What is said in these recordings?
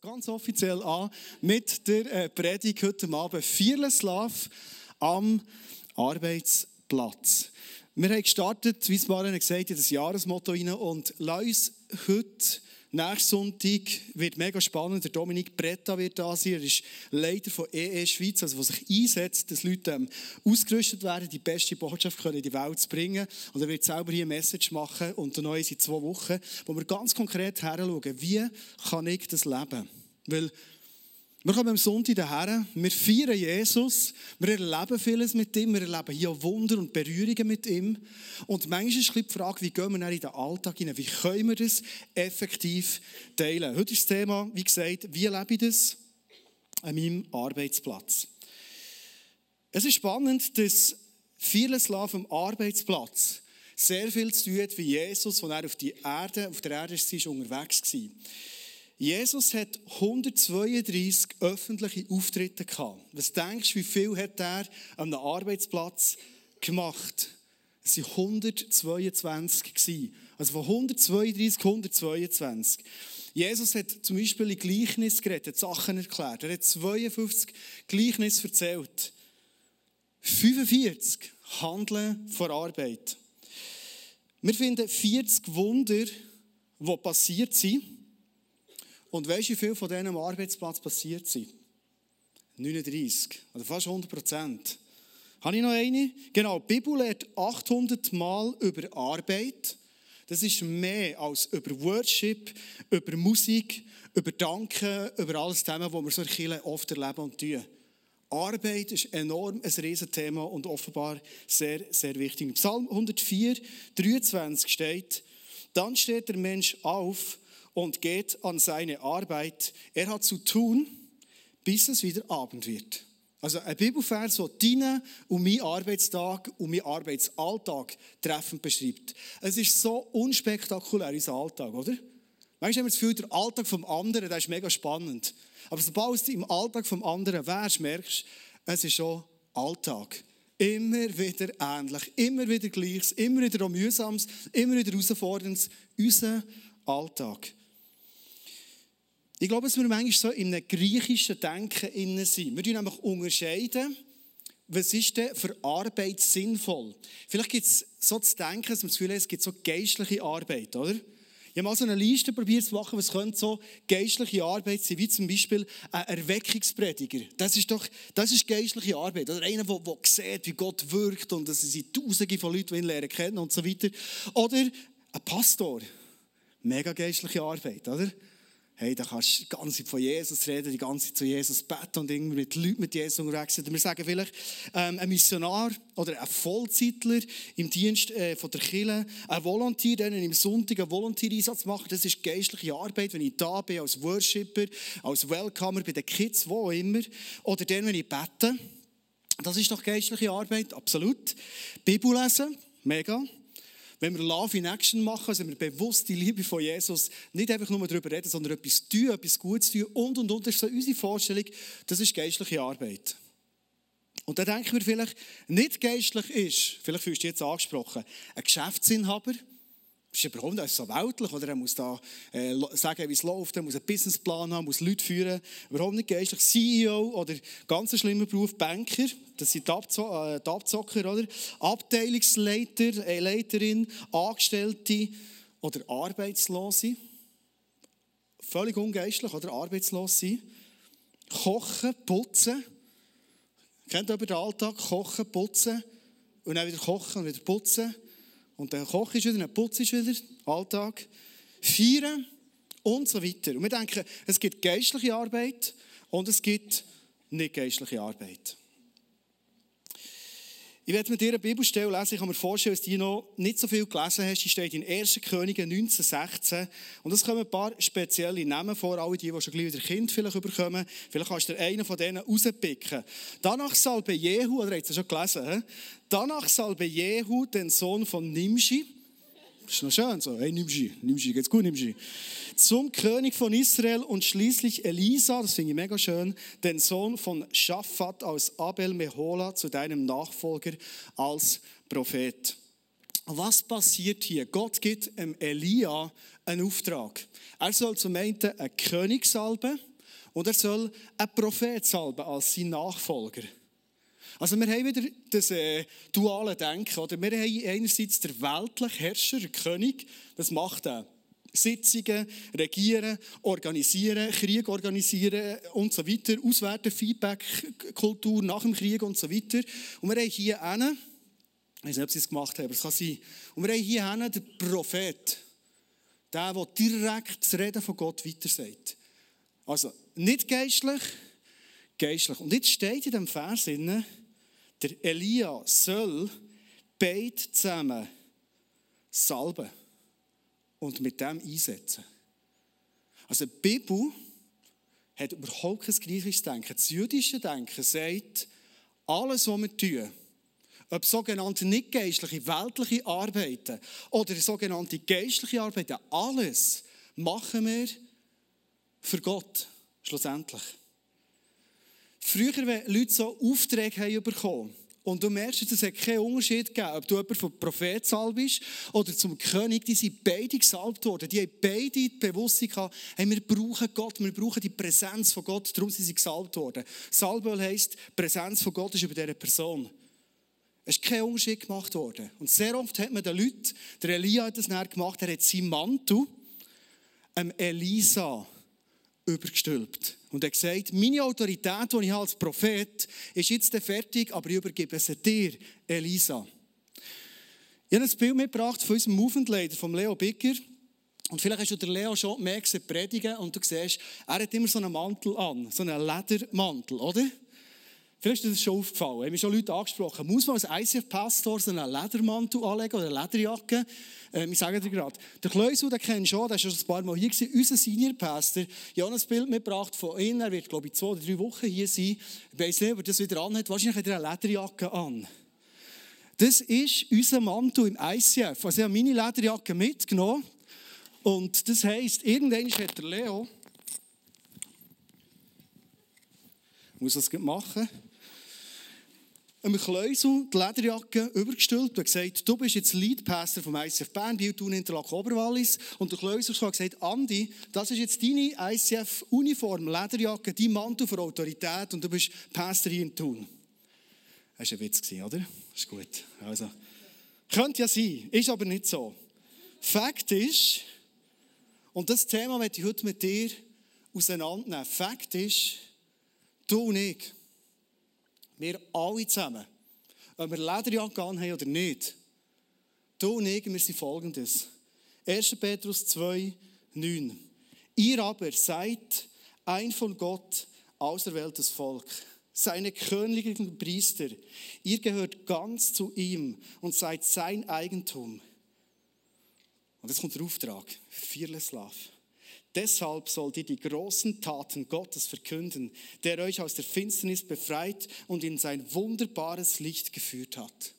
ganz offiziell an mit der äh, Predigt heute Abend. Fearless Love am Arbeitsplatz. Wir haben gestartet, wie es Maren gesagt hat, in das Jahresmotto rein und lass uns heute Nächsten Sonntag wird mega spannend. Der Dominik Bretta wird da sein. Er ist Leiter von EE Schweiz, also der sich einsetzt, dass Leute ähm, ausgerüstet werden, die beste Botschaft können in die Welt zu bringen. Und er wird selber hier eine Message machen und dann in zwei Wochen, wo wir ganz konkret heranschauen, wie kann ich das leben? Weil wir kommen am Sonntag daher, wir feiern Jesus, wir erleben vieles mit ihm, wir erleben hier Wunder und Berührungen mit ihm. Und manchmal ist die Frage, wie gehen wir in den Alltag hinein, wie können wir das effektiv teilen. Heute ist das Thema, wie gesagt, wie lebe ich das an meinem Arbeitsplatz. Es ist spannend, dass vieles Love am Arbeitsplatz sehr viel zu tun hat, wie Jesus, als er auf, die Erde, auf der Erde war, unterwegs war. Jesus hat 132 öffentliche Auftritte gehabt. Was denkst du, wie viel hat er an einem Arbeitsplatz gemacht? Es waren 122 gewesen. Also von 132, 122. Jesus hat zum Beispiel in Gleichnis geredet, Sachen erklärt. Er hat 52 Gleichnisse erzählt. 45 Handeln vor Arbeit. Wir finden 40 Wunder, die passiert sind. Und weißt du, wie viel von denen am Arbeitsplatz passiert sind? 39, also fast 100 Prozent. Habe ich noch eine? Genau, die Bibel lehrt 800 Mal über Arbeit. Das ist mehr als über Worship, über Musik, über Danken, über alles Themen, wo wir so in oft erleben und tun. Arbeit ist enorm ein Riesenthema und offenbar sehr, sehr wichtig. Im Psalm 104, 23 steht, dann steht der Mensch auf und geht an seine Arbeit. Er hat zu tun, bis es wieder Abend wird. Also ein Bibelvers, der deinen und meinen Arbeitstag und meinen Arbeitsalltag treffend beschreibt. Es ist so unspektakulär, unser Alltag, oder? Manchmal haben wir das Gefühl, der Alltag vom anderen, der ist mega spannend. Aber sobald du im Alltag vom anderen wärst, merkst du, es ist schon Alltag. Immer wieder ähnlich, immer wieder Gleiches, immer wieder Mühsames, immer wieder Herausforderndes. Unser Alltag. Ich glaube, dass wir manchmal so in einem griechischen Denken innen sind. Wir nämlich unterscheiden, was ist denn für Arbeit sinnvoll? Vielleicht gibt es so zu denken, dass man das Gefühl hat, es gibt so geistliche Arbeit, oder? Ich habe mal so eine Liste probiert zu machen, was könnte so geistliche Arbeit sein, wie zum Beispiel ein Erweckungsprediger. Das ist doch, das ist geistliche Arbeit. Oder einer, der, der sieht, wie Gott wirkt und dass sie Tausende von Leuten ihn lernen kennen und so weiter. Oder ein Pastor. Mega geistliche Arbeit, oder? Hey, da kannst du die ganze Zeit von Jesus reden, die ganze Zeit zu Jesus beten und irgendwie mit Leuten mit Jesus unterwegs sind. Wir sagen vielleicht, ähm, ein Missionar oder ein Vollzeitler im Dienst äh, von der Kirche, ein Volontier, der im Sonntag einen Volontier-Einsatz macht, das ist geistliche Arbeit, wenn ich da bin als Worshipper, als Welcomer bei den Kids, wo auch immer. Oder dann, wenn ich bete. Das ist doch geistliche Arbeit, absolut. Bibel lesen, mega. Wenn wir Love in Action machen, also wir bewusst die Liebe von Jesus. Nicht einfach nur darüber reden, sondern etwas tun, etwas Gutes tun. Und und und, das ist so unsere Vorstellung, das ist geistliche Arbeit. Und da denken wir vielleicht, nicht geistlich ist, vielleicht fühlst du jetzt angesprochen, ein Geschäftsinhaber, das ist überhaupt nicht so weltlich, oder? Er muss da äh, sagen, wie es läuft, er muss einen Businessplan haben, muss Leute führen, überhaupt nicht geistlich. CEO oder ganz schlimmer Beruf, Banker, das sind die, Abzo äh, die Abzocker, oder? Abteilungsleiter, äh, Leiterin, Angestellte oder Arbeitslose. Völlig ungeistlich, oder? Arbeitslos sein. Kochen, putzen. Kennt ihr den Alltag? Kochen, putzen und dann wieder kochen und wieder putzen. Und der Koch ist wieder, der Putz ist wieder, Alltag. Feiern und so weiter. Und wir denken, es gibt geistliche Arbeit und es gibt nicht geistliche Arbeit. Ich werde mit dir eine Bibelstelle lesen. Ich kann mir vorstellen, dass du noch nicht so viel gelesen hast. Die steht in 1. Könige 1916. Und es kommen ein paar spezielle Namen vor. Alle die, die schon gleich wieder Kind vielleicht bekommen. Vielleicht kannst du einen von denen rauspicken. Danach salbe Jehu, oder habt ihr schon gelesen? Danach salbe Jehu den Sohn von Nimshi. Ist noch schön so. Hey, Nimshi, Nimshi, geht's gut, Nimshi? Zum König von Israel und schließlich Elisa, das finde ich mega schön, den Sohn von Shaphat aus Abel Mehola zu deinem Nachfolger als Prophet. was passiert hier? Gott gibt Elia einen Auftrag. Er soll zum einen einen König salben und er soll einen Prophet salben als sein Nachfolger. Also wir haben wieder das äh, duale Denken. Oder? Wir haben einerseits den weltlichen Herrscher, den König, das macht er. Sitzungen, regieren, organisieren, Krieg organisieren und so weiter, auswerten, Feedback-Kultur nach dem Krieg und so weiter. Und wir haben hier einen, ich weiß nicht, ob sie es gemacht haben, aber es kann sein. Und wir haben hier einen, den Prophet, der, der direkt das Reden von Gott weitersagt. Also nicht geistlich, geistlich. Und jetzt steht in dem Vers, der Elia soll beide zusammen salben und mit dem einsetzen. Also die Bibel hat überhaupt kein griechisches Denken. Das jüdische Denken sagt, alles, was wir tun, ob sogenannte nicht geistliche, weltliche Arbeiten oder sogenannte geistliche Arbeiten, alles machen wir für Gott, schlussendlich. Früher, wenn Leute so Aufträge haben bekommen und du merkst, es hat keinen Unterschied gegeben, ob du jemand vom Prophet bist oder zum König, die sind beide gesalbt worden. Die haben beide die Bewusstsein gehabt, hey, wir brauchen Gott, wir brauchen die Präsenz von Gott, darum sind sie gesalbt worden. Salböl heisst, die Präsenz von Gott ist über dieser Person. Es ist kein Unterschied gemacht worden. Und sehr oft hat man den Leuten, der Elia hat das näher gemacht, er hat seinen Mantel einem Elisa übergestülpt. Und er gesagt, meine Autorität, die ich als Prophet ist jetzt fertig, aber ich übergebe sie dir, Elisa. Ich habe ein Bild mitgebracht von unserem Movement von Leo Bicker. Und vielleicht hast du Leo schon mehr gesehen predigen und du siehst, er hat immer so einen Mantel an, so einen Ledermantel, oder? Vielleicht ist das schon aufgefallen. Haben mich schon Leute angesprochen. Muss man als ICF-Pastor so einen Ledermantel anlegen oder eine Lederjacke? Ähm, ich sage dir gerade. Der Kleusel, den kennst du schon, der ist schon ein paar Mal hier gewesen. Unser Senior-Pastor, ich habe ein Bild mitgebracht von ihm. Er wird, glaube ich, zwei oder drei Wochen hier sein. Ich weiß nicht, ob er das wieder anhat. Wahrscheinlich hat er eine Lederjacke an. Das ist unser Mantel im ICF. Also ich habe meine Lederjacke mitgenommen. Und das heisst, irgendwann hat der Leo, muss das machen, einem Kleusel die Lederjacke übergestülpt und gesagt, du bist jetzt Leadpastor vom ICF Bern, Bieltun, Interlaken, Oberwallis. Und der Kleusel hat gesagt, Andi, das ist jetzt deine ICF-Uniform, Lederjacke, dein Mantel für Autorität und du bist Pastor hier in Thun. Das war ein Witz, oder? Das ist gut. Also, könnte ja sein, ist aber nicht so. Fakt ist, und das Thema möchte ich heute mit dir auseinandernehmen. Fakt ist, du und ich, wir alle zusammen, ob wir Lederjacke haben oder nicht, du und ich, wir sind folgendes. 1. Petrus 2, 9. Ihr aber seid ein von Gott auserwähltes Volk, seine königlichen Priester. Ihr gehört ganz zu ihm und seid sein Eigentum. Und jetzt kommt der Auftrag. Fearless Love. Deshalb sollt ihr die großen Taten Gottes verkünden, der euch aus der Finsternis befreit und in sein wunderbares Licht geführt hat.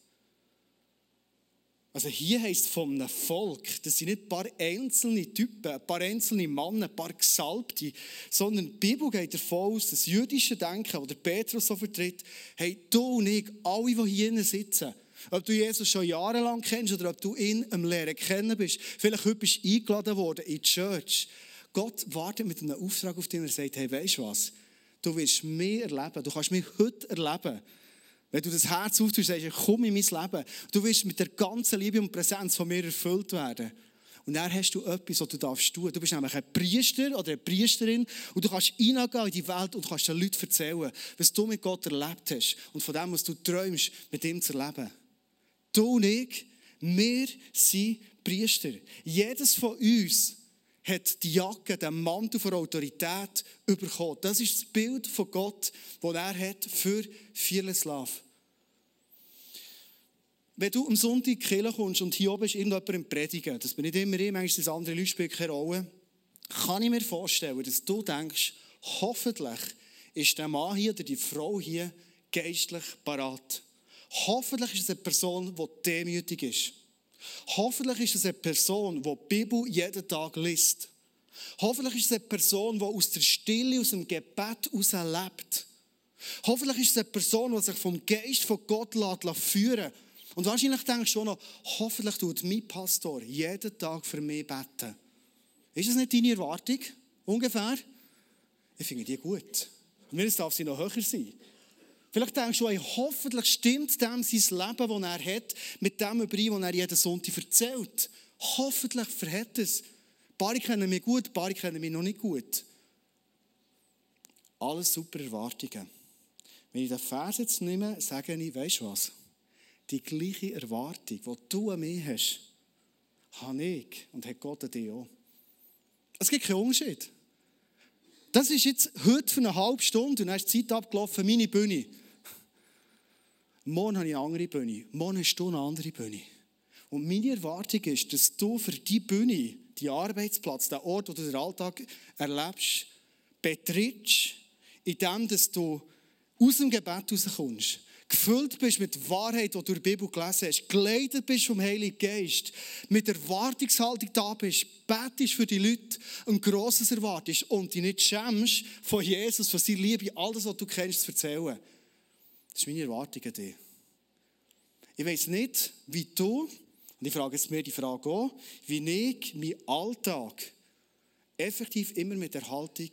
Also hier heißt vom Volk, das sind nicht ein paar einzelne Typen, ein paar einzelne Männer, ein paar Gesalbte, sondern die Bibel geht davon aus, das jüdische Denken, das Petrus so vertritt, hey, du und ich, alle, die hier sitzen, ob du Jesus schon jahrelang kennst oder ob du ihn am Lehren kennen bist, vielleicht heute bist du eingeladen worden in die Church, Gott wartet mit einem Auftrag auf dich und er sagt, hey, weißt du was? Du wirst mehr erleben. Du kannst mich heute erleben. Wenn du das Herz auftust sagst, komm in mein Leben. Du wirst mit der ganzen Liebe und Präsenz von mir erfüllt werden. Und dann hast du etwas, was du darfst tun. Du bist nämlich ein Priester oder eine Priesterin und du kannst hineingehen in die Welt und kannst den Leuten erzählen, was du mit Gott erlebt hast und von dem, was du träumst, mit ihm zu erleben. Du und ich, wir sind Priester. Jedes von uns hat die Jacke, den Mantel von Autorität bekommen. Das ist das Bild von Gott, das er hat für Fearless Love. Wenn du am Sonntag in die Kirche kommst und hier oben ist irgendjemand im Predigen, das bin nicht immer ich, manchmal sind andere Leute spielen keine Rolle, kann ich mir vorstellen, dass du denkst, hoffentlich ist der Mann hier oder die Frau hier geistlich parat. Hoffentlich ist es eine Person, die demütig ist. Hoffentlich ist es eine Person, die die Bibel jeden Tag liest. Hoffentlich ist es eine Person, die aus der Stille, aus dem Gebet heraus lebt. Hoffentlich ist es eine Person, die sich vom Geist von Gott führen lässt Und wahrscheinlich denkst du auch noch, hoffentlich tut mein Pastor jeden Tag für mich beten. Ist das nicht deine Erwartung? Ungefähr? Ich finde die gut. Und mir darf sie noch höher sein. Vielleicht denkst du, hey, hoffentlich stimmt dem sein Leben, das er hat, mit dem überein, was er jeden Sonntag erzählt. Hoffentlich verhält es. Ein paar kennen mich gut, paar kennen mich noch nicht gut. Alles super Erwartungen. Wenn ich den Vers jetzt nehme, sage ich, weißt du was? Die gleiche Erwartung, die du an mich hast, habe ich und hat Gott an dich auch. Es gibt keinen Unterschied. Das ist jetzt heute für eine halbe Stunde und dann ist die Zeit abgelaufen, meine Bühne. Morgen habe ich eine andere Bühne. Morgen hast du eine andere Bühne. Und meine Erwartung ist, dass du für die Bühne, die Arbeitsplatz, den Ort, wo du den Alltag erlebst, betrittst, indem du aus dem Gebet rauskommst gefüllt bist mit Wahrheit, die du in der Bibel gelesen hast, geleitet bist vom Heiligen Geist, mit Erwartungshaltung da bist, betest für die Leute, ein grosses erwartest und dich nicht schämst, von Jesus, von seiner Liebe, alles, was du kennst, zu erzählen. Das ist meine Erwartung an dich. Ich weiß nicht, wie du, und ich frage jetzt mir die Frage auch, wie ich meinen Alltag effektiv immer mit Erhaltung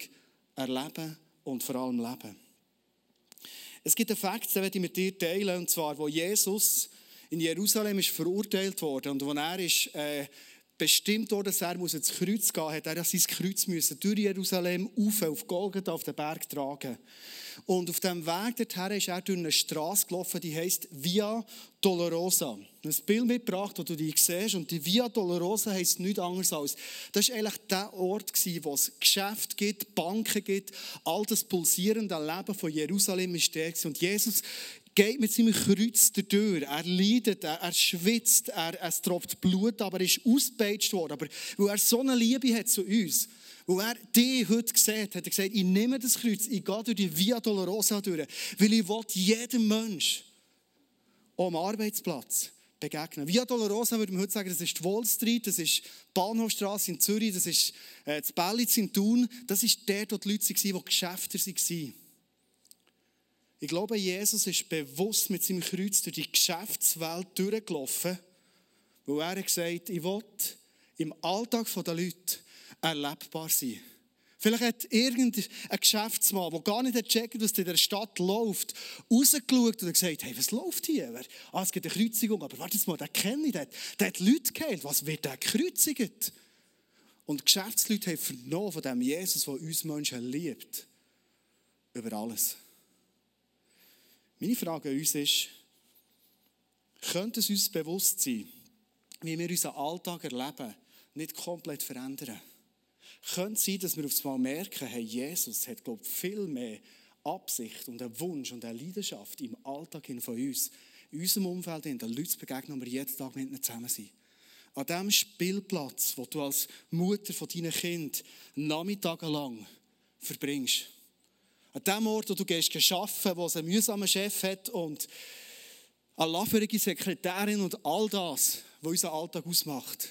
erleben und vor allem leben. Es gibt einen Fakt, den ich mit dir teilen, und zwar, wo Jesus in Jerusalem ist verurteilt wurde und wo er ist, äh, bestimmt wurde, dass er ins Kreuz gehen muss, hat er sein Kreuz müssen durch Jerusalem auf, auf Golgatha, auf den Berg tragen. Und auf dem Weg dorthin ist er durch eine Straße gelaufen, die heißt Via Dolorosa. Ein Bild mitgebracht, wo du die siehst. Und die Via Dolorosa heisst nichts anderes als, das war eigentlich der Ort, wo es Geschäfte gibt, Banken gibt, all das pulsierende Leben von Jerusalem ist der. Und Jesus geht mit seinem Kreuz durch. Er leidet, er, er schwitzt, er, es tropft Blut, aber er ist ausgepeitscht worden. Aber weil er so eine Liebe hat zu uns, weil er dich heute sieht, hat er gesagt, ich nehme das Kreuz, ich gehe durch die Via Dolorosa durch, weil ich will jedem Mensch am Arbeitsplatz begegnen. Via Dolorosa würde man heute sagen, das ist die Wall Street, das ist die Bahnhofstrasse in Zürich, das ist äh, das Bellitz in Thun. Das ist der, wo die Leute waren, die Geschäfte waren. Ich glaube, Jesus ist bewusst mit seinem Kreuz durch die Geschäftswelt durchgelaufen, weil er gesagt hat, ich will im Alltag der Leute erlebbar sein. Vielleicht hat irgendein Geschäftsmann, der gar nicht gecheckt was in der Stadt läuft, rausgeschaut und gesagt, hey, was läuft hier? Ah, es gibt eine Kreuzigung, aber warte mal, den kenne ich, der, der hat Leute geheilt. Was wird der gekreuzigt? Und Geschäftsleute haben vernommen von dem Jesus, der uns Menschen liebt. Über alles. Meine Frage an uns ist, könnte es uns bewusst sein, wie wir unseren Alltag erleben, nicht komplett verändern? Könnte es sein, dass wir aufs Mal merken, hey, Jesus hat, glaube viel mehr Absicht und einen Wunsch und eine Leidenschaft im Alltag von uns, in unserem Umfeld, in den Leuten begegnen, wo wir jeden Tag mit ihnen zusammen sind. An dem Spielplatz, wo du als Mutter von deinen Kind nachmittagelang verbringst. An dem Ort, wo du gehst arbeiten, wo es einen mühsamen Chef hat und eine lauferige Sekretärin und all das, was unseren Alltag ausmacht.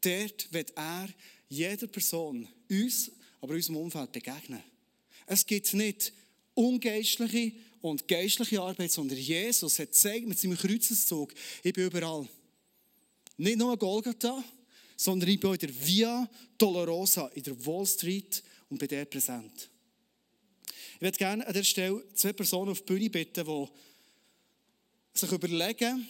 Dort wird er jeder Person, uns, aber unserem Umfeld begegnen. Es gibt nicht ungeistliche und geistliche Arbeit, sondern Jesus hat gezeigt mit seinem Kreuzeszug, ich bin überall. Nicht nur Golgatha, sondern ich bin in der Via Dolorosa, in der Wall Street und bin dort präsent. Ich würde gerne an dieser Stelle zwei Personen auf die Bühne bitten, die sich überlegen,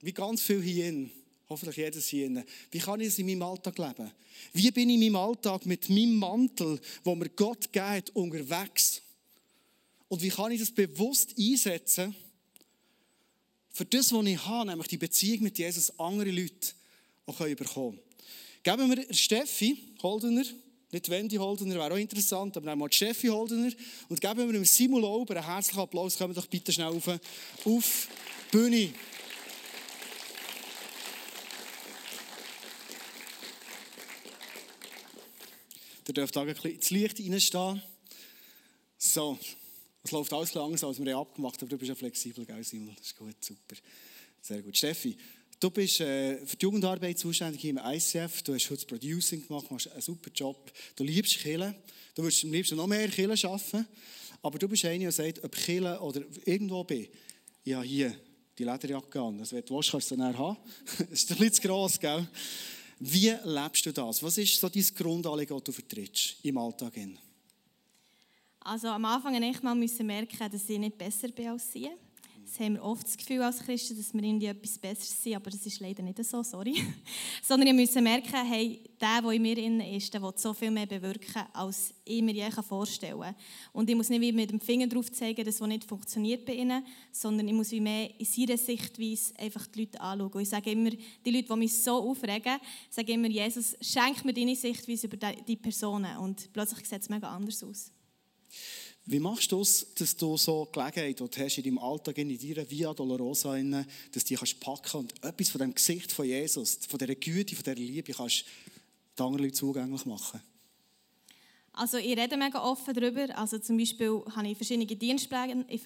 wie ganz viel hier hoffentlich jedes hier, wie kann ich es in meinem Alltag leben? Wie bin ich in meinem Alltag mit meinem Mantel, wo mir Gott geht, unterwegs? Und wie kann ich das bewusst einsetzen für das, was ich habe, nämlich die Beziehung mit Jesus, andere Leute auch bekommen können? Geben wir Steffi Holdener nicht Wendy Holdener, wäre auch interessant, aber einmal Steffi Holdener. Und geben wir dem Simon Lauber einen herzlichen Applaus. Kommen doch bitte schnell auf, auf die Bühne. Ihr dürft da ein bisschen ins Licht reinstehen. So, es läuft alles langsam, als wir abgemacht haben, aber du bist ja flexibel, gell, Simon? Das ist gut, super. Sehr gut. Steffi, Du bist äh, für die Jugendarbeit zuständig im ICF. Du hast heute das Producing gemacht, machst einen super Job. Du liebst Killen. Du würdest am liebsten noch mehr Killen arbeiten. Aber du bist einer, der sagt, ob Killen oder irgendwo bin, ja hier die Lederjacke an. Also, wenn du willst, kannst du sie dann haben. das ist ein bisschen zu gross, gell? Wie lebst du das? Was ist so dein Grundanliegen, das du vertrittst im Alltag? Also am Anfang musste ich mal merken, dass ich nicht besser bin als sie. Das haben wir oft das Gefühl als Christen, dass wir irgendwie etwas Besseres sind, aber das ist leider nicht so, sorry. Sondern wir müssen merken, hey, der, der in mir ist, der will so viel mehr bewirken, als ich mir je vorstellen kann. Und ich muss nicht wie mit dem Finger drauf zeigen, dass was nicht funktioniert bei ihnen, sondern ich muss wie mehr in ihrer Sichtweise einfach die Leute anschauen. Und ich sage immer, die Leute, die mich so aufregen, sage immer, Jesus, schenk mir deine Sichtweise über die Personen. Und plötzlich sieht es mega anders aus. Wie machst du es, dass du so Gelegenheit, die du hast in deinem Alltag, in deiner Via Dolorosa, dass du die kannst packen und etwas von dem Gesicht von Jesus, von dieser Güte, von dieser Liebe kannst den anderen Leuten zugänglich machen? Also ich rede mega offen darüber. Also zum Beispiel habe ich verschiedene Dienstpläne. Ich,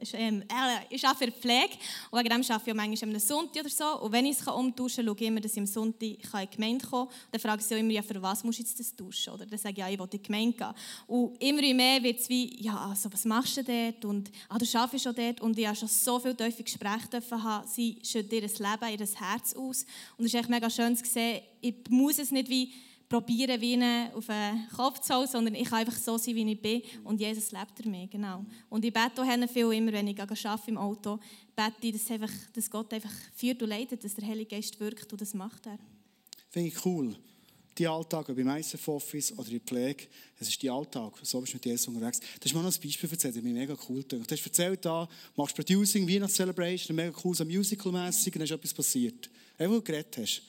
ich, ähm, äh, ich arbeite für die Pflege und wegen dem arbeite ich auch manchmal am Sonntag oder so. Und wenn ich es umtauschen kann, schaue ich immer, dass ich am Sonntag in die Gemeinde kommen kann. Dann frage ich sie immer, ja, für was muss ich das tauschen? Oder dann sage ich, ja, ich will in die Gemeinde gehen. Und immer mehr wird es wie, ja, also was machst du dort? Und ah, du arbeitest schon dort. Und ich habe schon so viele tiefe Gespräche haben. Sie schütten ihr Leben, ihr Herz aus. Und es ist echt mega schön zu sehen, ich muss es nicht wie probieren, wie ihn auf den Kopf zu holen, sondern ich kann einfach so sein, wie ich bin. Und Jesus lebt er mir, genau. Und ich bete auch viel immer, wenn ich arbeite im Auto, bete ich, dass, einfach, dass Gott einfach führt und leitet, dass der Heilige Geist wirkt und das macht er. Finde ich cool. Die Alltag, ob im ISF Office oder in der Pflege, es ist die Alltag. So bist du mit Jesus unterwegs. Das ist mir noch ein Beispiel erzählt, das mir mega cool. Du hast erzählt, da machst Producing, Weihnachtscelebration, mega cool, so musical-mässig, dann ist etwas passiert. Einfach, wo du geredet hast.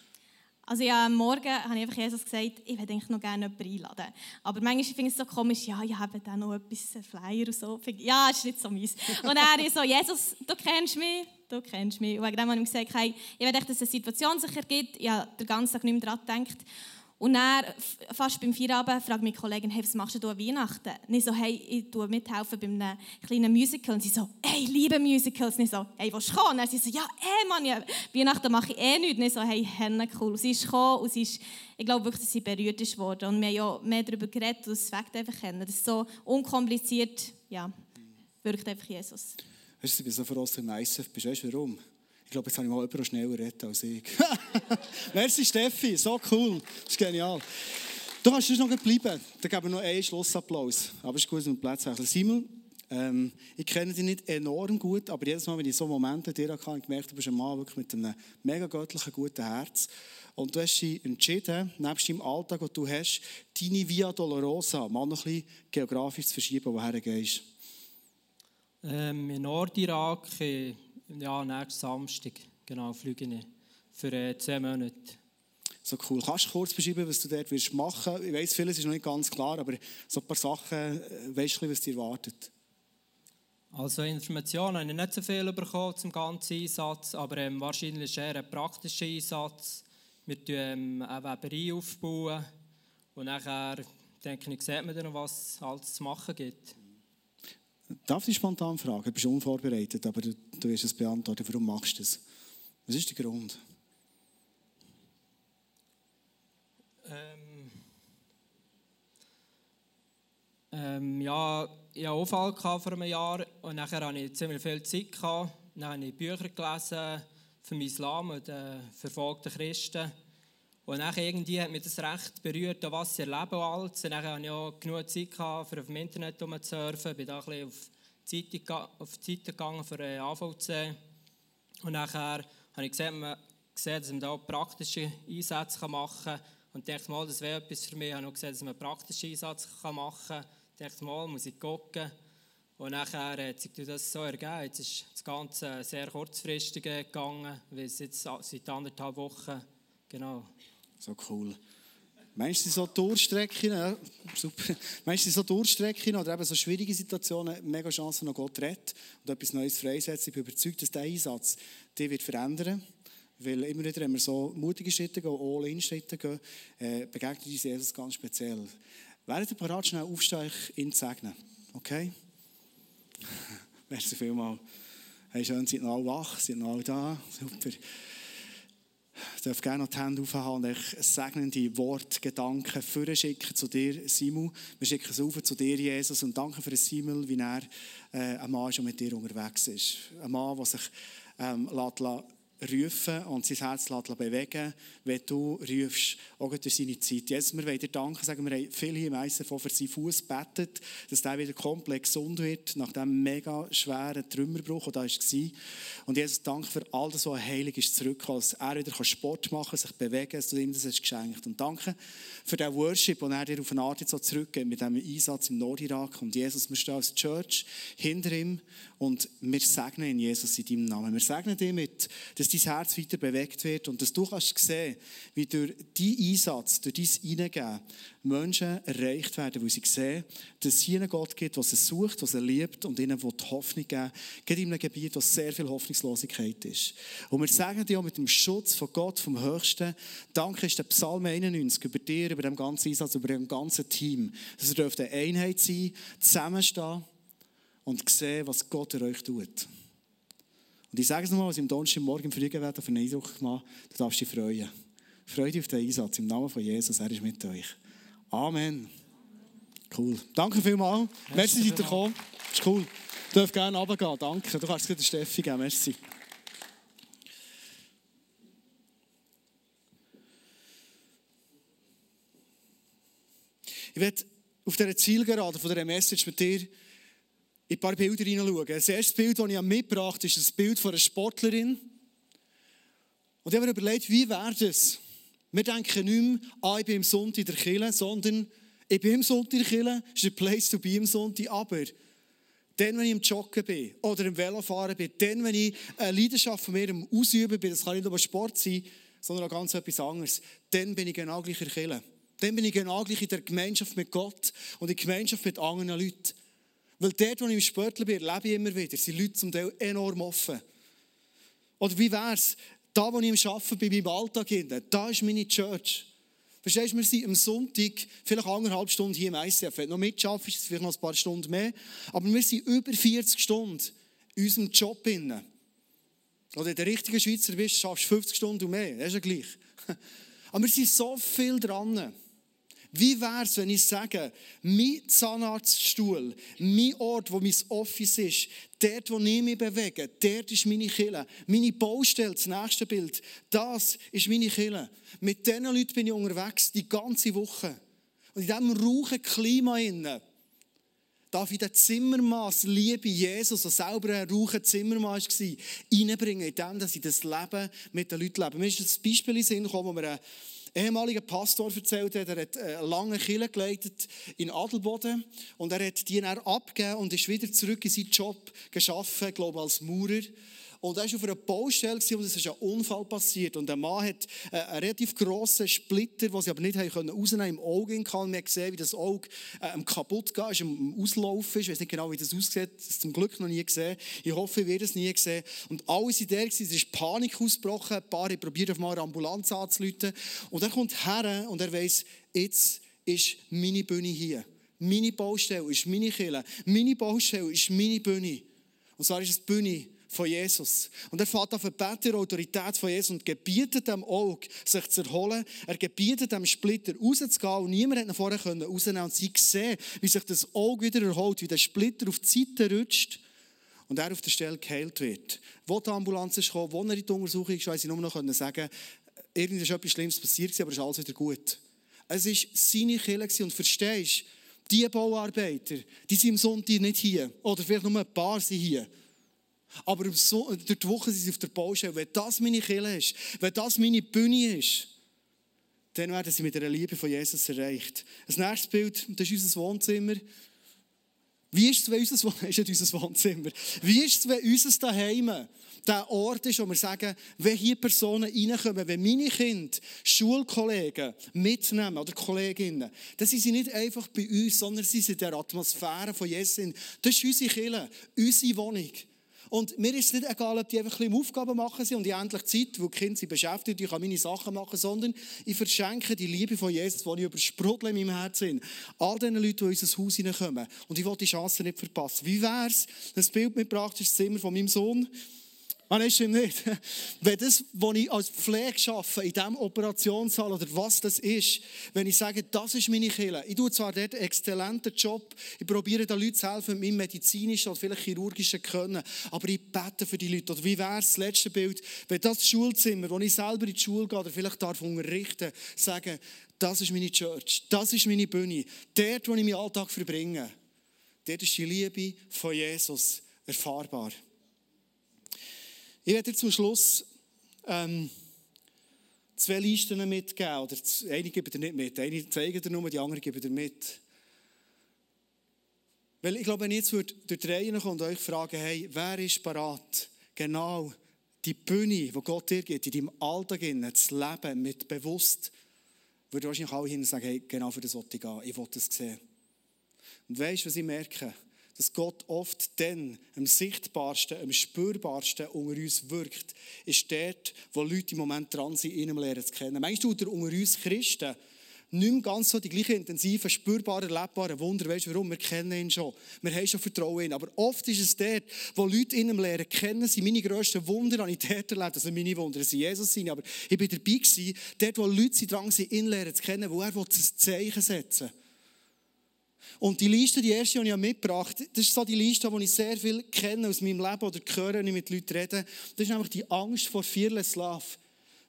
Also ja, am Morgen habe ich einfach Jesus gesagt, ich würde eigentlich noch gerne jemanden einladen. Aber manchmal finde ich es so komisch, ja, ich habe da noch etwas, Flyer und so. Ja, ist nicht so meins. Und er ist so, Jesus, du kennst mich, du kennst mich. Und wegen dem habe ich gesagt, hey, ich will, dass eine Situation sich ergibt. Ich habe den ganzen Tag nicht mehr daran gedacht. Und dann, fast beim Feierabend, fragt meine Kollegin, hey, was machst du an Weihnachten? Und ich so, hey, ich tue mithelfen bei einem kleinen Musical. Und sie so, hey, liebe Musicals. Und ich so, hey, willst du kommen? Und sie so, ja, ey, Mann, ja, Weihnachten mache ich eh nichts. Und ich so, hey, henne cool. Und sie ist gekommen und sie ist, ich glaube wirklich, dass sie berührt ist worden. Und wir haben ja mehr darüber geredet und es weckt einfach kennen. Das ist so unkompliziert, ja, wirkt einfach Jesus. Weißt du, ich bin so froh, dass du im ISF bist. Weißt du, warum? Ich glaube, jetzt habe ich mal jemanden schneller retten als ich. Merci, Steffi. So cool. Das ist genial. Du kannst noch bleiben. Dann geben wir noch einen Schlussapplaus. Aber es ist gut, dass wir Platz haben. Simon, ähm, ich kenne dich nicht enorm gut, aber jedes Mal, wenn ich so Momente dir habe, habe ich gemerkt, du bist ein Mann wirklich mit einem mega göttlichen, guten Herz. Und du hast dich entschieden, nebst deinem Alltag, den du hast, deine Via Dolorosa mal noch ein bisschen geografisch zu verschieben, woher du gehst. Ähm, in Nordirak, ja, nächsten Samstag, genau, fliege ich für äh, zehn Monate. So cool. Kannst du kurz beschreiben, was du dort wirst machen? Ich weiß, vieles ist noch nicht ganz klar, aber so ein paar Sachen, äh, weißt du, was dir erwartet? Also Informationen habe ich nicht so viel bekommen zum ganzen Einsatz, aber ähm, wahrscheinlich eher ein praktischer Einsatz. Wir tun ähm, eine Weberei aufbauen und nachher denke ich, sieht man dann, was es alles zu machen gibt. Darf ich spontan fragen? Du bist unvorbereitet, aber du, du wirst es beantworten. Warum machst du das? Was ist der Grund? Ähm, ähm, ja, ich hatte einen Unfall vor einem Jahr und nachher hatte ich ziemlich viel Zeit. Dann habe ich Bücher gelesen vom Islam und den verfolgten Christen. Und dann irgendwie hat mich das recht berührt, was sie erleben alles. Dann hatte ich auch genug Zeit, um auf dem Internet zu surfen. Ich bin da ein auf die Zeitung, auf die Seite gegangen für den AVC. Und nachher habe ich gesehen, gesehen dass man da praktische Einsätze machen kann. Und dachte mal, das wäre etwas für mich. Ich habe auch gesehen, dass man praktische Einsätze machen kann. Ich dachte mal, muss ich gucken. Und nachher hat sich das so ergeben. Jetzt ist das Ganze sehr kurzfristig gegangen, weil es jetzt seit anderthalb Wochen, genau, so cool. Meinst du so Durchstrecken, ja, super. Meinst du so Durchstrecken oder eben so schwierige Situationen, mega Chancen, noch Gott redet und etwas Neues freisetzen? Ich bin überzeugt, dass dieser Einsatz die wird verändern weil immer wieder, wenn wir so mutige Schritte gehen, All-In-Schritte gehen, äh, begegnet uns Jesus ganz speziell. Während ihr parat schnell aufstehen, ich ihn segnen. Okay? Merci vielmals. Hey, schön, seid noch alle wach, seid noch alle da. Super. Ich darf gerne noch die Hände aufhalten und euch segnende Wort, Gedanken schicken zu dir, Simon. Wir schicken es auf zu dir, Jesus, und danke für Simon, wie er äh, ein Mann schon mit dir unterwegs ist. Ein Mann, der sich ähm, rufen und sein Herz bewegen wenn du rufst, auch durch seine Zeit. Jesus, wir wollen dir danken, sagen wir haben viele meistens von für seinen Fuß betet, dass der wieder komplett gesund wird, nach diesem mega schweren Trümmerbruch, der da war. Und Jesus, danke für all das, was heilig ist, zurückgekommen, dass er wieder Sport machen kann, sich bewegen dass du ihm das hast geschenkt. Und danke für den Worship, den er dir auf eine Art jetzt so zurückgibt, mit diesem Einsatz im Nordirak. Und Jesus, wir stehen als Church hinter ihm und wir segnen ihn, Jesus, in deinem Namen. Wir segnen dich mit, dass dein Herz weiter bewegt wird und dass du kannst sehen, wie durch deinen Einsatz, durch dein Hineingeben Menschen erreicht werden, weil sie sehen, dass es hier einen Gott gibt, der sie sucht, der sie liebt und ihnen die Hoffnung geben Gerade in einem Gebiet, wo sehr viel Hoffnungslosigkeit ist. Und wir sagen dir auch mit dem Schutz von Gott, vom Höchsten, danke ist der Psalm 91 über dir, über den ganzen Einsatz, über dem ganzen Team. Dass ihr eine Einheit sein, zusammenstehen und sehen, was Gott in euch tut. Und ich sage es nochmal, was ich am Donnerstagmorgen früh werde, für einen Eindruck gemacht du darfst dich freuen. Freue dich auf den Einsatz im Namen von Jesus, er ist mit euch. Amen. Cool. Danke vielmals. Merci, dass ihr gekommen Das ist cool. Du darfst gerne runtergehen. Danke. Du kannst es der Steffi geben. Merci. Ich werde auf dieser Zielgerade von dieser Message mit dir in ein paar Bilder hineinschauen. Das erste Bild, das ich mitgebracht habe, ist das Bild von einer Sportlerin. Und ich habe mir überlegt, wie wäre das? Wir denken nicht mehr, ah, ich bin im Sonntag in der Kirche, sondern ich bin im Sonntag in der Kirche, ist der Place to be im Sonntag, aber dann, wenn ich im Joggen bin oder im Velofahren bin, dann, wenn ich eine Leidenschaft von mir Ausüben bin, das kann nicht nur Sport sein, sondern auch ganz etwas anderes, dann bin ich genau gleich in der Kirche. Dann bin ich genau gleich in der Gemeinschaft mit Gott und in der Gemeinschaft mit anderen Leuten. Weil dort, wo ich im Sportler bin, lebe ich immer wieder, sind Leute zum Teil enorm offen. Oder wie wäre es, da, wo ich am Arbeiten bin, in meinem Alltag, da ist meine Church. Verstehst du, wir sind am Sonntag vielleicht anderthalb Stunden hier im ICF. Wenn du noch mitschaffst, ist es vielleicht noch ein paar Stunden mehr. Aber wir sind über 40 Stunden in unserem Job. Oder wenn du der richtige Schweizer bist, schaffst du 50 Stunden und mehr. Das ist ja gleich. Aber wir sind so viel dran. Wie wäre es, wenn ich sage, mein Zahnarztstuhl, mein Ort, wo mein Office ist, dort, wo ich mich bewege, dort ist meine Kille. Meine Baustelle, das nächste Bild, das ist meine Kille. Mit diesen Leuten bin ich unterwegs, die ganze Woche. Und in diesem rauchen Klima innen, darf ich den Zimmermann, liebe Jesus, der selber ein raucher Zimmermann war, reinbringen, indem ich das Leben mit den Leuten lebe. Mir ist ein Beispiel in den Sinn gekommen, wo wir ehemaliger Pastor erzählt hat, er hat äh, eine lange Kille geleitet in Adelboden und er hat die dann abgegeben und ist wieder zurück in seinen Job geschaffen, glaube als Maurer. Und er war auf einer Baustelle und es ist ein Unfall passiert. Und der Mann hat äh, einen relativ grossen Splitter, den sie aber nicht rausnehmen konnten, im Auge. Und man gesehen, wie das Auge äh, kaputt geht, ist, am Auslaufen ist. Ich weiß nicht genau, wie das aussieht. Das ist zum Glück noch nie gesehen. Ich hoffe, ich werde es nie sehen. Und alle sind da, es ist Panik ausgebrochen. Ein paar haben probiert, auf mal eine Ambulanz anzuleiten. Und er kommt her und er weiss, jetzt ist meine Bühne hier. Meine Baustelle ist meine Kille. Meine Baustelle ist meine Bühne. Und zwar ist es die Bühne von Jesus. Und er fährt auf die Autorität von Jesus und gebietet dem Auge, sich zu erholen. Er gebietet dem Splitter rauszugehen und niemand hat ihn vorher rausnehmen Und sie sehen, wie sich das Auge wieder erholt, wie der Splitter auf die Seite rutscht und er auf der Stelle geheilt wird. Wo die Ambulanz ist gekommen, wo er in die Untersuchung ist, weiss ich nur noch sagen, irgendwie ist etwas Schlimmes passiert, aber es ist alles wieder gut. Es war seine Kirche und verstehst, die Bauarbeiter, die sind am Sonntag nicht hier. Oder vielleicht nur ein paar sind hier. Aber durch die Woche sind sie auf der Baustelle. Wenn das meine Kirche ist, wenn das meine Bühne ist, dann werden sie mit der Liebe von Jesus erreicht. Das nächste Bild, das ist unser Wohnzimmer. Wie ist es, wenn unser, ist unser Wohnzimmer? Wie ist es, wenn unser Daheim der Ort ist, wo wir sagen, wenn hier Personen reinkommen, wenn meine Kinder Schulkollegen mitnehmen oder Kolleginnen, dann sind sie nicht einfach bei uns, sondern sie sind in der Atmosphäre von Jesus. Das ist unsere Kirche, unsere Wohnung. Und mir ist es nicht egal, ob die einfach ein bisschen Aufgaben machen sind und ich endlich Zeit, wo die Kinder sich beschäftigen, ich kann meine Sachen machen, sondern ich verschenke die Liebe von Jesus, die ich übersprudeln in meinem Herzen. All den Leuten, die in unser Haus hineinkommen. Und ich will die Chance nicht verpassen. Wie wäre es, ein Bild mitgebracht ist das Zimmer von meinem Sohn. Ah, nein, stimmt nicht. Wenn das, was ich als Pflege arbeite, in diesem Operationssaal oder was das ist, wenn ich sage, das ist meine Kille, ich tue zwar dort einen exzellenten Job, ich probiere den Leuten zu helfen mit meinem medizinischen oder vielleicht chirurgischen Können, aber ich bete für die Leute. Oder wie wäre das letzte Bild, wenn das Schulzimmer, wo ich selber in die Schule gehe oder vielleicht darf unterrichten, sagen, das ist meine Church, das ist meine Bühne, dort, wo ich meinen Alltag verbringe, dort ist die Liebe von Jesus erfahrbar. Ich werde zum Schluss ähm, zwei Listen mitgeben. Oder eine gebe dir nicht mit. Eine zeige dir nur, die andere gebe dir mit. Weil ich glaube, wenn ich jetzt durch die Reihe komme und euch frage, hey, wer ist parat, genau die Bühne, die Gott dir gibt, in deinem Alltag zu leben, mit bewusst, würde wahrscheinlich alle hin sagen, hey, genau für das wollte ich gehen, ich wollte das sehen. Und weißt du, was ich merke? Dass Gott oft dann am sichtbarsten, am spürbarsten unter uns wirkt, ist dort, wo Leute im Moment dran sind, ihn lernen zu kennen. Meinst du, unter uns Christen nicht mehr ganz so die gleichen intensiven, spürbaren, erlebbaren Wunder. Weißt du warum? Wir kennen ihn schon. Wir haben schon Vertrauen in ihn. Aber oft ist es dort, wo Leute ihn lernen kennen, sind meine grössten Wunder, habe ich dort erlebt. Also meine Wunder sind Jesus sein. Aber ich bin dabei gewesen, dort, wo Leute dran sind, ihn lernen zu kennen, wo er ein Zeichen setzen will. Und die Liste, die erste, die ich mitgebracht habe, das ist so die Liste, die ich sehr viel kenne aus meinem Leben oder höre, wenn ich mit Leuten rede. Das ist nämlich die Angst vor Fearless Love.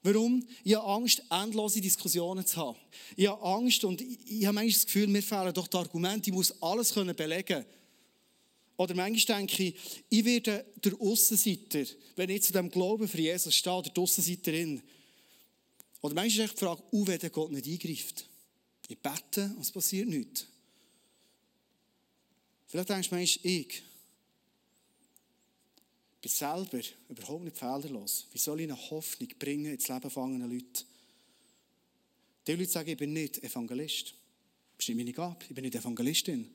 Warum? Ich habe Angst, endlose Diskussionen zu haben. Ich habe Angst und ich habe manchmal das Gefühl, mir fehlen doch die Argumente, ich muss alles belegen können. Oder manchmal denke ich, ich werde der Aussenseiter, wenn ich zu dem Glauben für Jesus stehe, die Aussenseiterin. Oder manchmal ist die Frage, uh, wenn Gott nicht eingreift. Ich bete und es passiert nichts. Vielleicht denkst du, Mensch, ich bin selber überhaupt nicht fehlerlos. Wie soll ich eine Hoffnung bringen ins Leben gefangenen Leute? Die Leute sagen, ich bin nicht Evangelist. Das ist nicht meine Gabe. Ich bin nicht Evangelistin.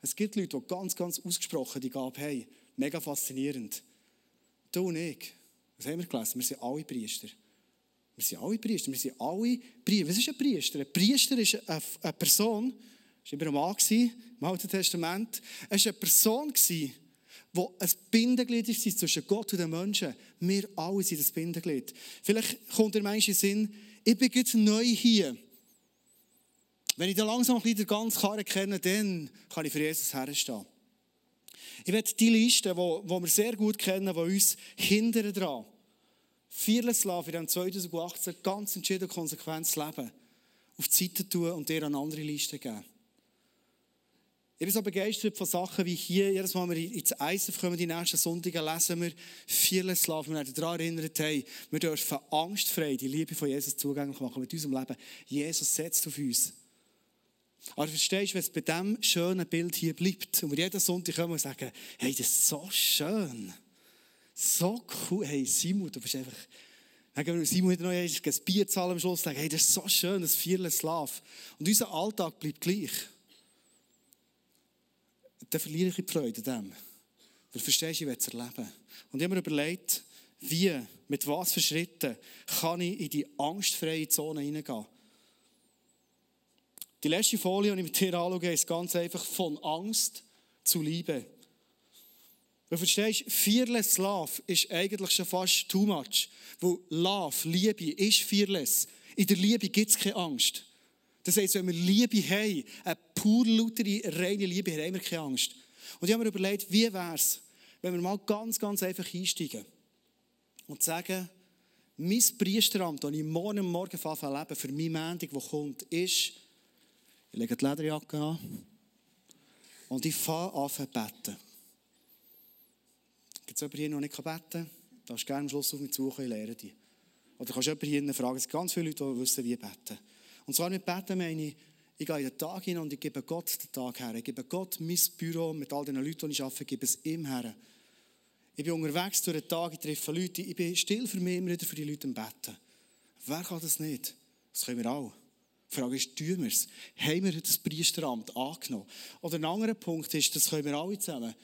Es gibt Leute, die ganz, ganz ausgesprochen die Gabe haben. Mega faszinierend. Du und ich, was haben wir gelesen? Wir sind alle Priester. Wir sind alle Priester. Wir sind alle Priester. Was ist ein Priester? Ein Priester ist eine Person, das war immer ein Mann im Alten Testament. Er war eine Person, die ein Bindeglied ist zwischen Gott und den Menschen. Wir alle sind das Bindeglied. Vielleicht kommt der Mensch in den Sinn, ich bin jetzt neu hier. Wenn ich dann langsam ein bisschen den ganzen Karren kenne, dann kann ich für Jesus herstehen. Ich werde die Liste, die, wir sehr gut kennen, die uns hindern daran, Fearless Love in 2018 ganz entschieden konsequent leben, auf die Seite tun und dir eine andere Liste geben. Ich bin so begeistert von Sachen wie hier. Jedes Mal, wenn wir ins ISF kommen, die nächsten Sonntage, lesen wir vieles Love. Wir werden daran erinnert, hey, wir dürfen angstfrei die Liebe von Jesus zugänglich machen mit unserem Leben. Jesus setzt auf uns. Aber verstehst du, wenn es bei diesem schönen Bild hier bleibt und wir jeden Sonntag kommen und sagen, hey, das ist so schön. So cool. Hey, Simon, du bist einfach... Dann Simon wieder noch ein Bier zahlen am Schluss und sagen, hey, das ist so schön, das Fearless Love. Und unser Alltag bleibt gleich dann verliere ich die Freude dem. Weil verstehst du, ich will es erleben. Und ich habe mir überlegt, wie, mit was für Schritten kann ich in die angstfreie Zone hineingehen. Die letzte Folie, die ich mit dir anschaue, ist ganz einfach von Angst zu Liebe. Du verstehst, fearless Love ist eigentlich schon fast too much. Weil Love, Liebe, ist fearless. In der Liebe gibt es keine Angst. Das heisst, wenn wir Liebe haben, eine pur lautere, reine Liebe, haben wir keine Angst. Und ich habe mir überlegt, wie wäre es, wenn wir mal ganz, ganz einfach einsteigen und sagen, mein Priesteramt, das ich morgen Morgen leben für meine Mendung, die kommt, ist, ich lege die Lederjacke an und ich fange an zu beten. Gibt es jemanden hier, der nicht beten kann? Du darfst gerne am Schluss auf mich suchen, ich lehre dich. Oder kannst du jemanden hier fragen, es gibt ganz viele Leute, die wissen, wie beten. Und zwar mit Beten meine ich, ich gehe in den Tag hin und ich gebe Gott den Tag her. Ich gebe Gott mein Büro mit all den Leuten, die ich arbeite, gebe es ihm her. Ich bin unterwegs durch den Tag, ich treffe Leute, ich bin still für mich immer wieder für die Leute im Betten. Wer kann das nicht? Das können wir auch. Die Frage ist, tun wir es? Haben wir das Priesteramt angenommen? Oder ein anderer Punkt ist, das können wir alle zusammen.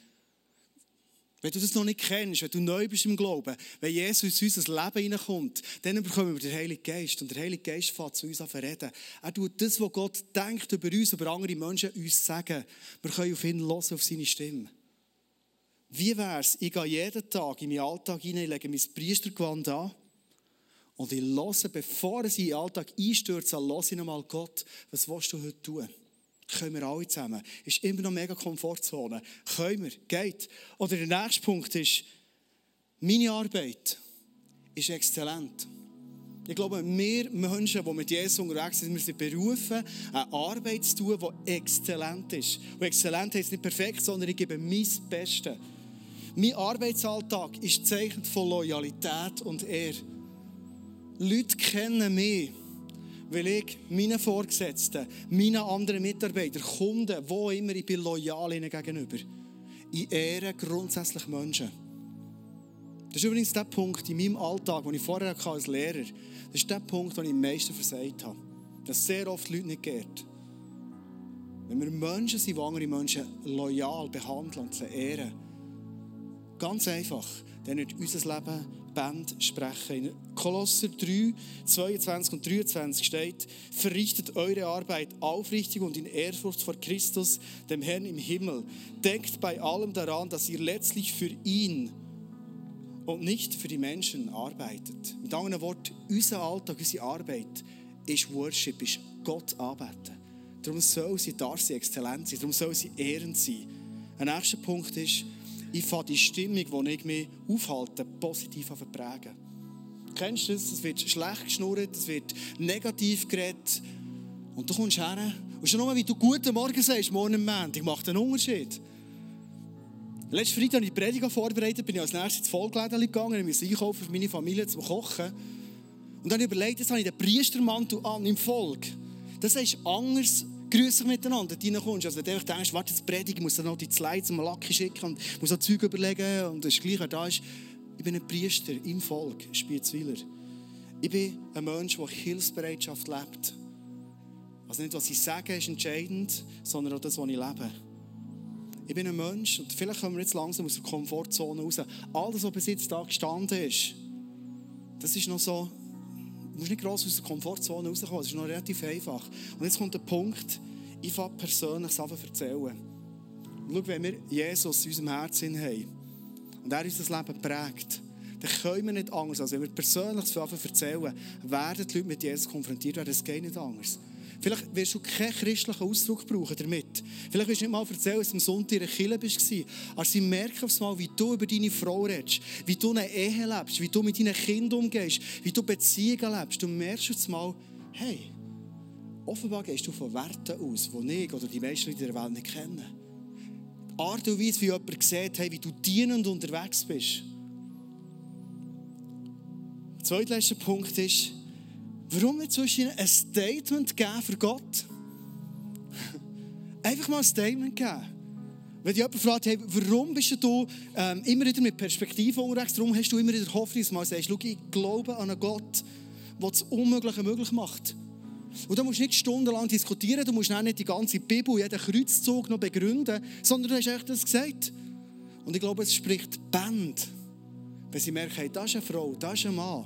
Wenn du das noch nicht kennst, wenn du neu bist im Glauben, wenn Jesus in unser Leben hineinkommt, dann bekommen wir den Heiligen Geist. Und der Heilige Geist fängt zu uns an reden. Er tut das, was Gott denkt über uns, über andere Menschen, uns sagen. Wir können auf ihn hören, auf seine Stimme. Wie wäre es, ich gehe jeden Tag in meinen Alltag hinein, lege mein Priestergewand an und ich höre, bevor ich in den Alltag einstürze, höre ich nochmal Gott, was willst du heute tun? Können wir alle zusammen. Ist immer noch mega Komfortzone. Können wir, geht. Oder der nächste Punkt ist, meine Arbeit ist exzellent. Ich glaube, wir Menschen, die mit Jesus unterwegs sind, wir sind berufen, eine Arbeit zu tun, die exzellent ist. Und exzellent heißt nicht perfekt, sondern ich gebe mein Bestes. Mein Arbeitsalltag ist Zeichen von Loyalität und Ehre. Leute kennen mich, weil ich meinen Vorgesetzten, meinen anderen Mitarbeitern, Kunden, wo immer, ich bin loyal ihnen gegenüber. Ich ehre grundsätzlich Menschen. Das ist übrigens der Punkt in meinem Alltag, den ich vorher hatte als Lehrer hatte. Das ist der Punkt, den ich am meisten versagt habe. Dass sehr oft Leute nicht geht. Wenn wir Menschen sind, die andere Menschen loyal behandeln und sie ehren. Ganz einfach. Dann wird unser Leben Band sprechen. In Kolosser 3, 22 und 23 steht, verrichtet eure Arbeit aufrichtig und in Ehrfurcht vor Christus, dem Herrn im Himmel. Denkt bei allem daran, dass ihr letztlich für ihn und nicht für die Menschen arbeitet. Mit anderen Worten, unser Alltag, unsere Arbeit ist Worship, ist Gott anbeten. Darum soll sie, darf sie exzellent sein, darum soll sie ehrend sein. Ein nächster Punkt ist, ich fange die Stimmung, die ich mich aufhalte, positiv an verprägen. Kennst du das? Es wird schlecht geschnurrt, es wird negativ geredet. Und du kommst her und schon nur, wie du «Guten Morgen» sagst, morgen am Montag, macht einen Unterschied. Letzten Freitag habe ich die Predigt vorbereitet, bin ich als nächstes ins Vollgeläden gegangen, ich musste einkaufen für meine Familie zum Kochen. Und dann überlegt, jetzt habe ich den Priestermantel an im Volk. Das ist anders grüßig miteinander reinkommst. Also wenn du denkst, warte, jetzt predige, ich muss dann noch die Slides zum Lacki schicken und muss noch Zeug überlegen und das ist gleich, da ist. Ich bin ein Priester im Volk, Spiezwiller. Ich bin ein Mensch, der Hilfsbereitschaft lebt. Also nicht, was ich sage, ist entscheidend, sondern auch das, was ich lebe. Ich bin ein Mensch und vielleicht kommen wir jetzt langsam aus der Komfortzone raus. All das, was bis jetzt da gestanden ist, das ist noch so, du musst nicht gross aus der Komfortzone rauskommen, das ist noch relativ einfach. Und jetzt kommt der Punkt, ich fange persönlich an zu erzählen. schau, wenn wir Jesus in unserem Herzen haben und er unser Leben prägt, dann können wir nicht anders, als wenn wir persönlich zu erzählen, werden die Leute mit Jesus konfrontiert werden. Es geht nicht anders. Vielleicht wirst du keinen christlichen Ausdruck brauchen damit. Vielleicht wirst du nicht mal erzählen, dass du am Sonntag in der Kirche warst. Aber sie merken aufs Mal, wie du über deine Frau redest, wie du eine Ehe lebst, wie du mit deinen Kindern umgehst, wie du Beziehungen lebst. Du merkst aufs Mal, hey, offenbar gehst du von Werten aus, die ich oder die Leute in der Welt nicht kennen. Die Art und Weise, wie jemand sieht, hey, wie du dienend unterwegs bist. Der zweitletzte Punkt ist, Warum nicht zwischen ein Statement geben für Gott? Einfach mal ein Statement geben. Wenn jemand fragt, warum bist du ähm, immer wieder mit Perspektive unterwegs, warum hast du immer wieder Hoffnung, dass sagst, ich glaube an einen Gott, der das Unmögliche möglich macht. Und da musst du nicht stundenlang diskutieren, du musst auch nicht die ganze Bibel, jeden Kreuzzug noch begründen, sondern du hast echt das gesagt. Und ich glaube, es spricht Band, wenn sie merken, das ist eine Frau, das ist ein Mann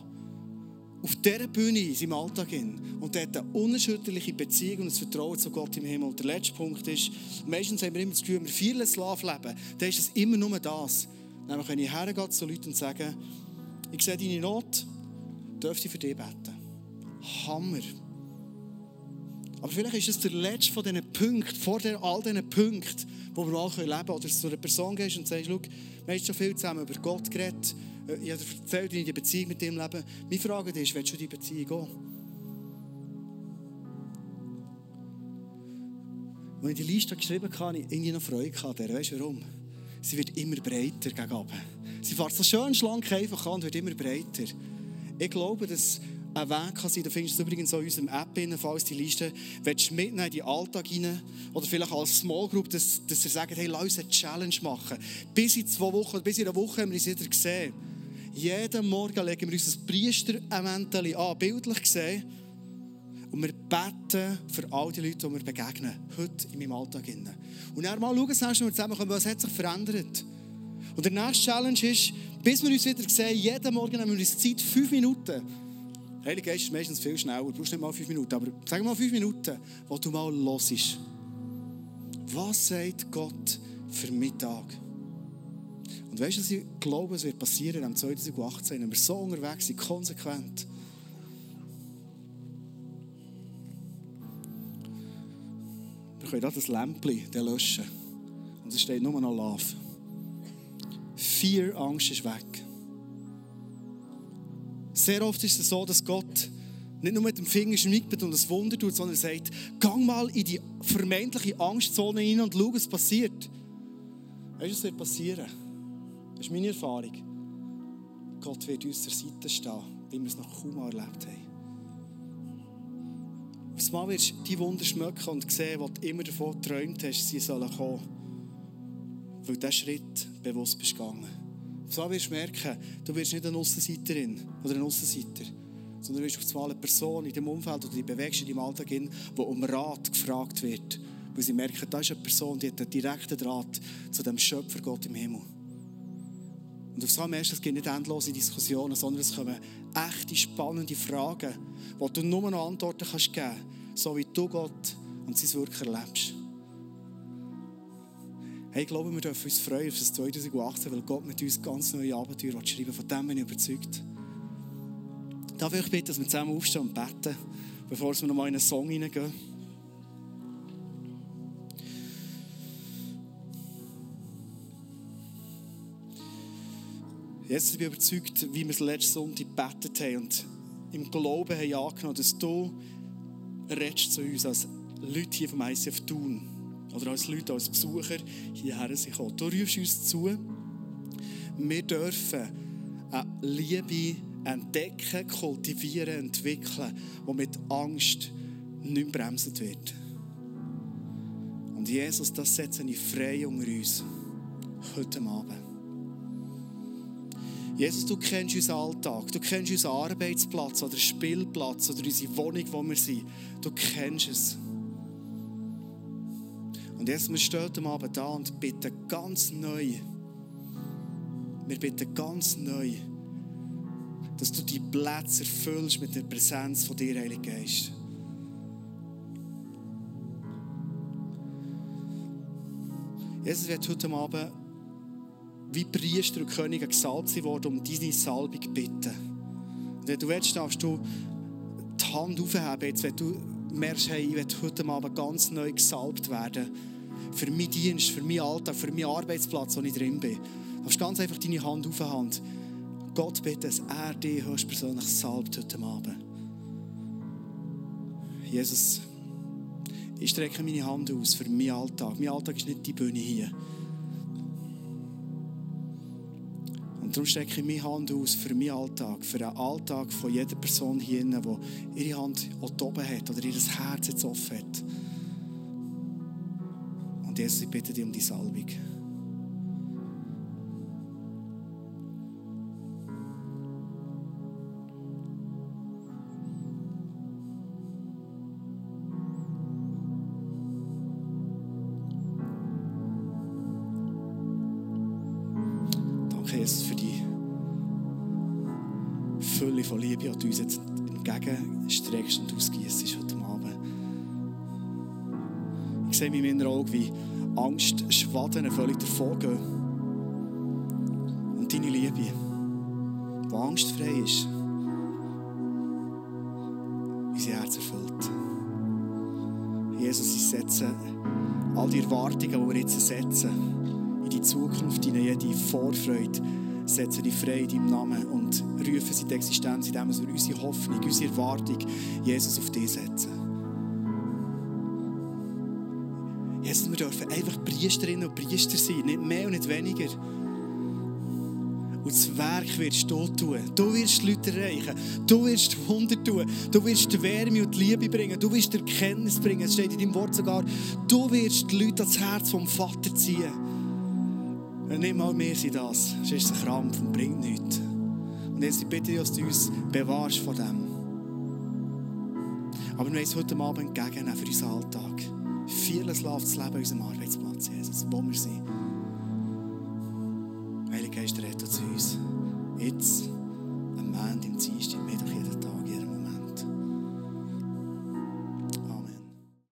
auf dieser Bühne in seinem Alltag hin und hat eine unerschütterliche Beziehung und ein Vertrauen zu Gott im Himmel. Und der letzte Punkt ist, meistens haben wir immer das Gefühl, wir viel Slav leben, dann ist es immer nur das. Nämlich, wenn ich hergehe zu Leuten und sage, ich sehe deine Not, dürfte ich für dich beten. Hammer. Aber vielleicht ist es der letzte von diesen Punkten, vor all diesen Punkten, wo wir mal leben können. Oder zu einer Person gehst und sagst, wir haben schon viel zusammen über Gott geredet, äh, ich habe erzählt, wie ich die Beziehung mit ihm lebe. Meine Frage ist, willst du die Beziehung gehen? Als ich die Liste geschrieben habe, hatte ich irgendwie noch Freude. Gehabt, weißt du warum? Sie wird immer breiter gegen oben. Sie fährt so schön schlank einfach an und wird immer breiter. Ich glaube, dass ein Weg kann sein, du findest es übrigens auch in unserem App, rein, falls die Liste willst du mitnehmen in den Alltag rein, oder vielleicht als Small Group, dass, dass ihr sagt, hey, lass uns eine Challenge machen. Bis in zwei Wochen, bis in einer Woche haben wir uns wieder gesehen. Jeden Morgen legen wir uns ein Priestermäntel an, bildlich gesehen. Und wir beten für all die Leute, die wir begegnen, heute in meinem Alltag. Und dann mal schauen, wir zusammenkommen, was hat sich verändert. Und der nächste Challenge ist, bis wir uns wieder sehen, jeden Morgen nehmen wir uns Zeit, fünf Minuten. Heilige Geist ist meistens viel schneller, du brauchst nicht mal fünf Minuten, aber sag mal fünf Minuten, wo du mal hörst. Was sagt Gott für Mittag? Und weißt du, ich glaube, es wird passieren im 2018, wenn wir so unterwegs sind, konsequent. Wir können da das Lämpchen löschen. Und es steht nur noch Love. Vier Angst ist weg. Sehr oft ist es so, dass Gott nicht nur mit dem Finger schnickt und ein Wunder tut, sondern er sagt, gang mal in die vermeintliche Angstzone hinein und schau, was passiert. Weißt du, was wird passieren? Das ist meine Erfahrung. Gott wird uns zur Seite stehen, wie wir es noch kaum erlebt haben. Aufs Mal wirst du die Wunder schmecken und sehen, was du immer davon geträumt hast, sie sollen kommen. Weil diesen Schritt bewusst bist gegangen. Mal wirst du merken, du wirst nicht eine Aussenseiterin oder ein Aussenseiter, sondern du wirst auf einmal eine Person in deinem Umfeld oder die bewegst in deinem Alltag hin, die um Rat gefragt wird. Weil sie merken, da ist eine Person, die hat einen direkten Draht zu dem Schöpfer Gott im Himmel. Und auf merkst du, es gibt nicht endlose Diskussionen, sondern es kommen echte, spannende Fragen, wo du nur noch Antworten kannst geben kannst, so wie du Gott und sein Wirken erlebst. Hey, ich glaube, wir dürfen uns freuen auf das 2018, weil Gott mit uns ganz neue Abenteuer schreiben Von dem bin ich überzeugt. Darf ich bitten, dass wir zusammen aufstehen und beten, bevor wir noch mal in einen Song hineingehen? Ich bin überzeugt, wie wir es letzte Sonntag gebetet haben und im Glauben haben angenommen, dass du redest zu uns als Leute hier vom ICF Thun oder als Leute, als Besucher hierher sind gekommen. Du rufst uns zu, wir dürfen eine Liebe entdecken, kultivieren, entwickeln, die mit Angst nicht bremsen wird. Und Jesus, das setze ich frei unter uns heute Abend. Jesus, du kennst unseren Alltag, du kennst unseren Arbeitsplatz oder Spielplatz oder unsere Wohnung, wo wir sind. Du kennst es. Jetzt, wir stehen am Abend da und bitten ganz neu, wir bitten ganz neu, dass du die Plätze erfüllst mit der Präsenz von dir, Heiliger Geist. Jesus wird heute Abend wie Priester und Könige gesalbt worden, um deine Salbung bitten. Und wenn du willst, darfst du die Hand aufheben, jetzt, wenn du merkst, hey, ich will heute Abend ganz neu gesalbt werden. Für meinen Dienst, für meinen Alltag, für meinen Arbeitsplatz, wo ich drin bin. Du darfst ganz einfach deine Hand aufheben. Gott bitte, dass er dich höchstpersönlich salbt heute Abend. Jesus, ich strecke meine Hand aus für meinen Alltag. Mein Alltag ist nicht die Bühne hier. Und darum strecke ich meine Hand aus für meinen Alltag, für den Alltag von jeder Person hier, die ihre Hand oben hat oder ihr Herz jetzt offen hat. Jesus, ich bitte dich um die Salbung. Danke, Jesus, für die Fülle von Liebe, die uns jetzt entgegenstreckst Ich sehe in meinen Augen, wie Angstschwaden völlig davongehen. Und deine Liebe, die angstfrei ist, unser Herz erfüllt. Jesus, ich setze all die Erwartungen, die wir jetzt setzen, in die Zukunft, in jede Vorfreude, setzen die frei in deinem Namen und rufen sie die Existenz, indem wir unsere Hoffnung, unsere Erwartung, Jesus auf dich setzen. Dürfen einfach Priesterinnen und Priester sein, nicht mehr und nicht weniger. Und das Werk wirst du tun. Du wirst Leute erreichen. Du wirst Wunder tun. Du wirst die Wärme und die Liebe bringen. Du wirst Erkenntnis bringen. Es steht in deinem Wort sogar, du wirst die Leute ans Herz vom Vater ziehen. Und nicht mal mehr sind das. Es ist ein Krampf und bringt nichts. Und jetzt bitte ich, dass du uns bewahrst von dem. Aber wir wollen es heute Abend entgegennehmen für unseren Alltag. Läuft das Leben an unserem Arbeitsplatz, Jesus, wo wir sind.